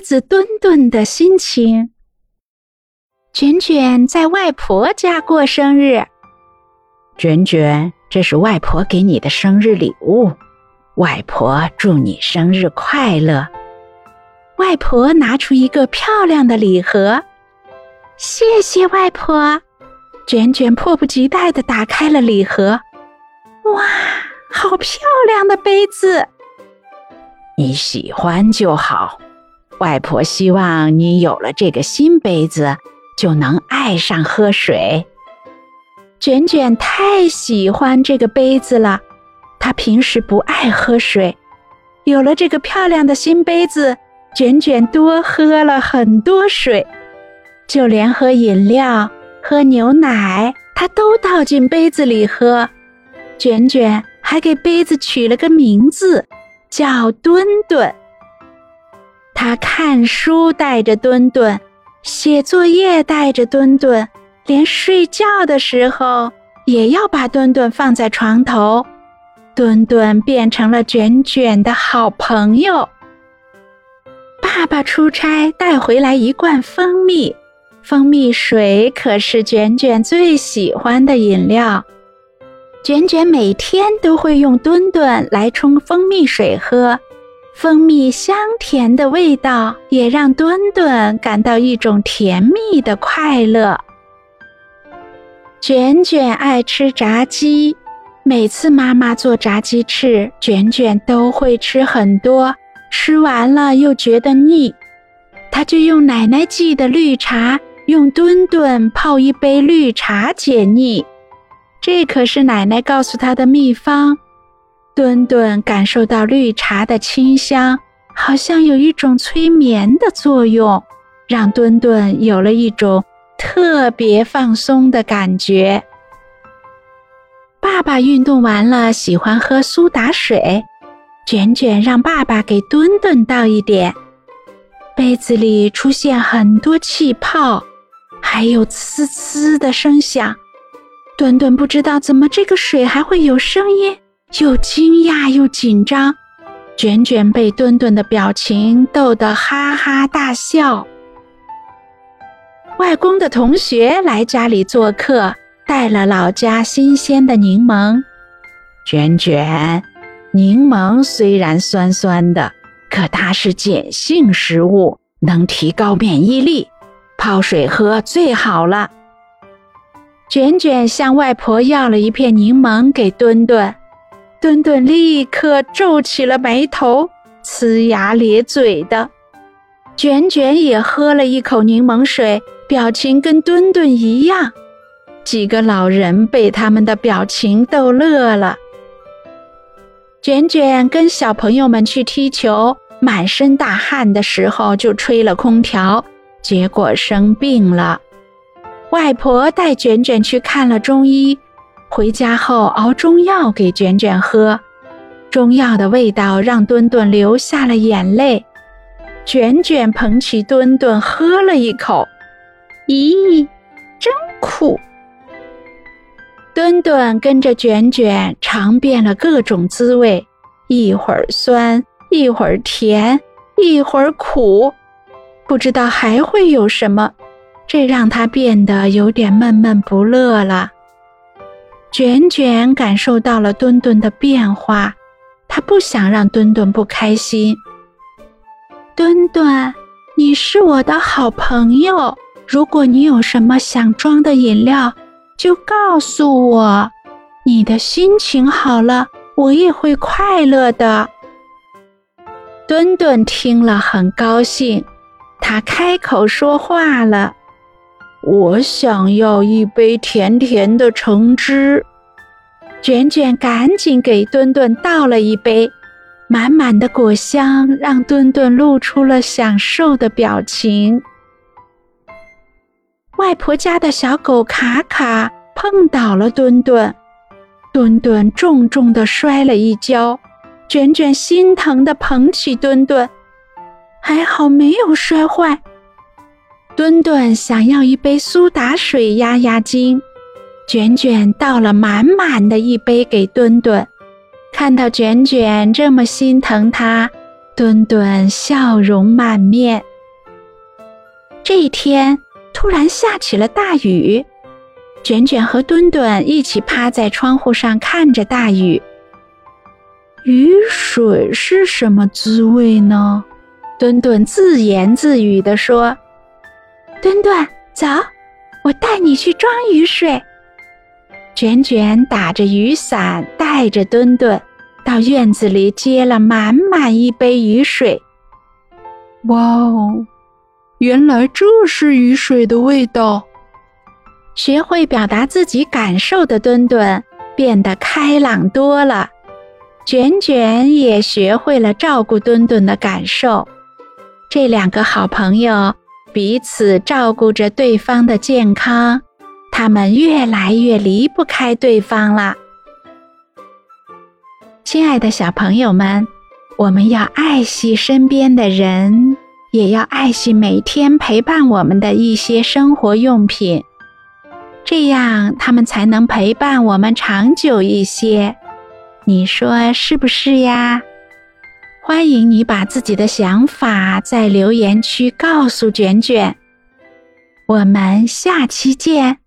子墩墩的心情。卷卷在外婆家过生日，卷卷，这是外婆给你的生日礼物，外婆祝你生日快乐。外婆拿出一个漂亮的礼盒，谢谢外婆。卷卷迫不及待地打开了礼盒，哇，好漂亮的杯子！你喜欢就好。外婆希望你有了这个新杯子，就能爱上喝水。卷卷太喜欢这个杯子了，他平时不爱喝水，有了这个漂亮的新杯子，卷卷多喝了很多水，就连喝饮料。喝牛奶，他都倒进杯子里喝。卷卷还给杯子取了个名字，叫墩墩。他看书带着墩墩，写作业带着墩墩，连睡觉的时候也要把墩墩放在床头。墩墩变成了卷卷的好朋友。爸爸出差带回来一罐蜂蜜。蜂蜜水可是卷卷最喜欢的饮料，卷卷每天都会用墩墩来冲蜂蜜水喝，蜂蜜香甜的味道也让墩墩感到一种甜蜜的快乐。卷卷爱吃炸鸡，每次妈妈做炸鸡翅，卷卷都会吃很多，吃完了又觉得腻，他就用奶奶寄的绿茶。用墩墩泡一杯绿茶解腻，这可是奶奶告诉他的秘方。墩墩感受到绿茶的清香，好像有一种催眠的作用，让墩墩有了一种特别放松的感觉。爸爸运动完了，喜欢喝苏打水，卷卷让爸爸给墩墩倒一点，杯子里出现很多气泡。还有呲呲的声响，墩墩不知道怎么这个水还会有声音，又惊讶又紧张。卷卷被墩墩的表情逗得哈哈大笑。外公的同学来家里做客，带了老家新鲜的柠檬。卷卷，柠檬虽然酸酸的，可它是碱性食物，能提高免疫力。泡水喝最好了。卷卷向外婆要了一片柠檬给墩墩，墩墩立刻皱起了眉头，呲牙咧嘴的。卷卷也喝了一口柠檬水，表情跟墩墩一样。几个老人被他们的表情逗乐了。卷卷跟小朋友们去踢球，满身大汗的时候就吹了空调。结果生病了，外婆带卷卷去看了中医，回家后熬中药给卷卷喝，中药的味道让墩墩流下了眼泪。卷卷捧起墩墩喝了一口，咦，真苦！墩墩跟着卷卷尝遍了各种滋味，一会儿酸，一会儿甜，一会儿苦。不知道还会有什么，这让他变得有点闷闷不乐了。卷卷感受到了墩墩的变化，他不想让墩墩不开心。墩墩，你是我的好朋友，如果你有什么想装的饮料，就告诉我。你的心情好了，我也会快乐的。墩墩听了很高兴。他开口说话了：“我想要一杯甜甜的橙汁。”卷卷赶紧给墩墩倒了一杯，满满的果香让墩墩露出了享受的表情。外婆家的小狗卡卡碰倒了墩墩，墩墩重重的摔了一跤，卷卷心疼的捧起墩墩。还好没有摔坏。墩墩想要一杯苏打水压压惊，卷卷倒了满满的一杯给墩墩。看到卷卷这么心疼他，墩墩笑容满面。这一天突然下起了大雨，卷卷和墩墩一起趴在窗户上看着大雨。雨水是什么滋味呢？墩墩自言自语地说：“墩墩，走，我带你去装雨水。”卷卷打着雨伞，带着墩墩到院子里接了满满一杯雨水。哇哦，原来这是雨水的味道！学会表达自己感受的墩墩变得开朗多了。卷卷也学会了照顾墩墩的感受，这两个好朋友彼此照顾着对方的健康，他们越来越离不开对方了。亲爱的小朋友们，我们要爱惜身边的人，也要爱惜每天陪伴我们的一些生活用品，这样他们才能陪伴我们长久一些。你说是不是呀？欢迎你把自己的想法在留言区告诉卷卷。我们下期见。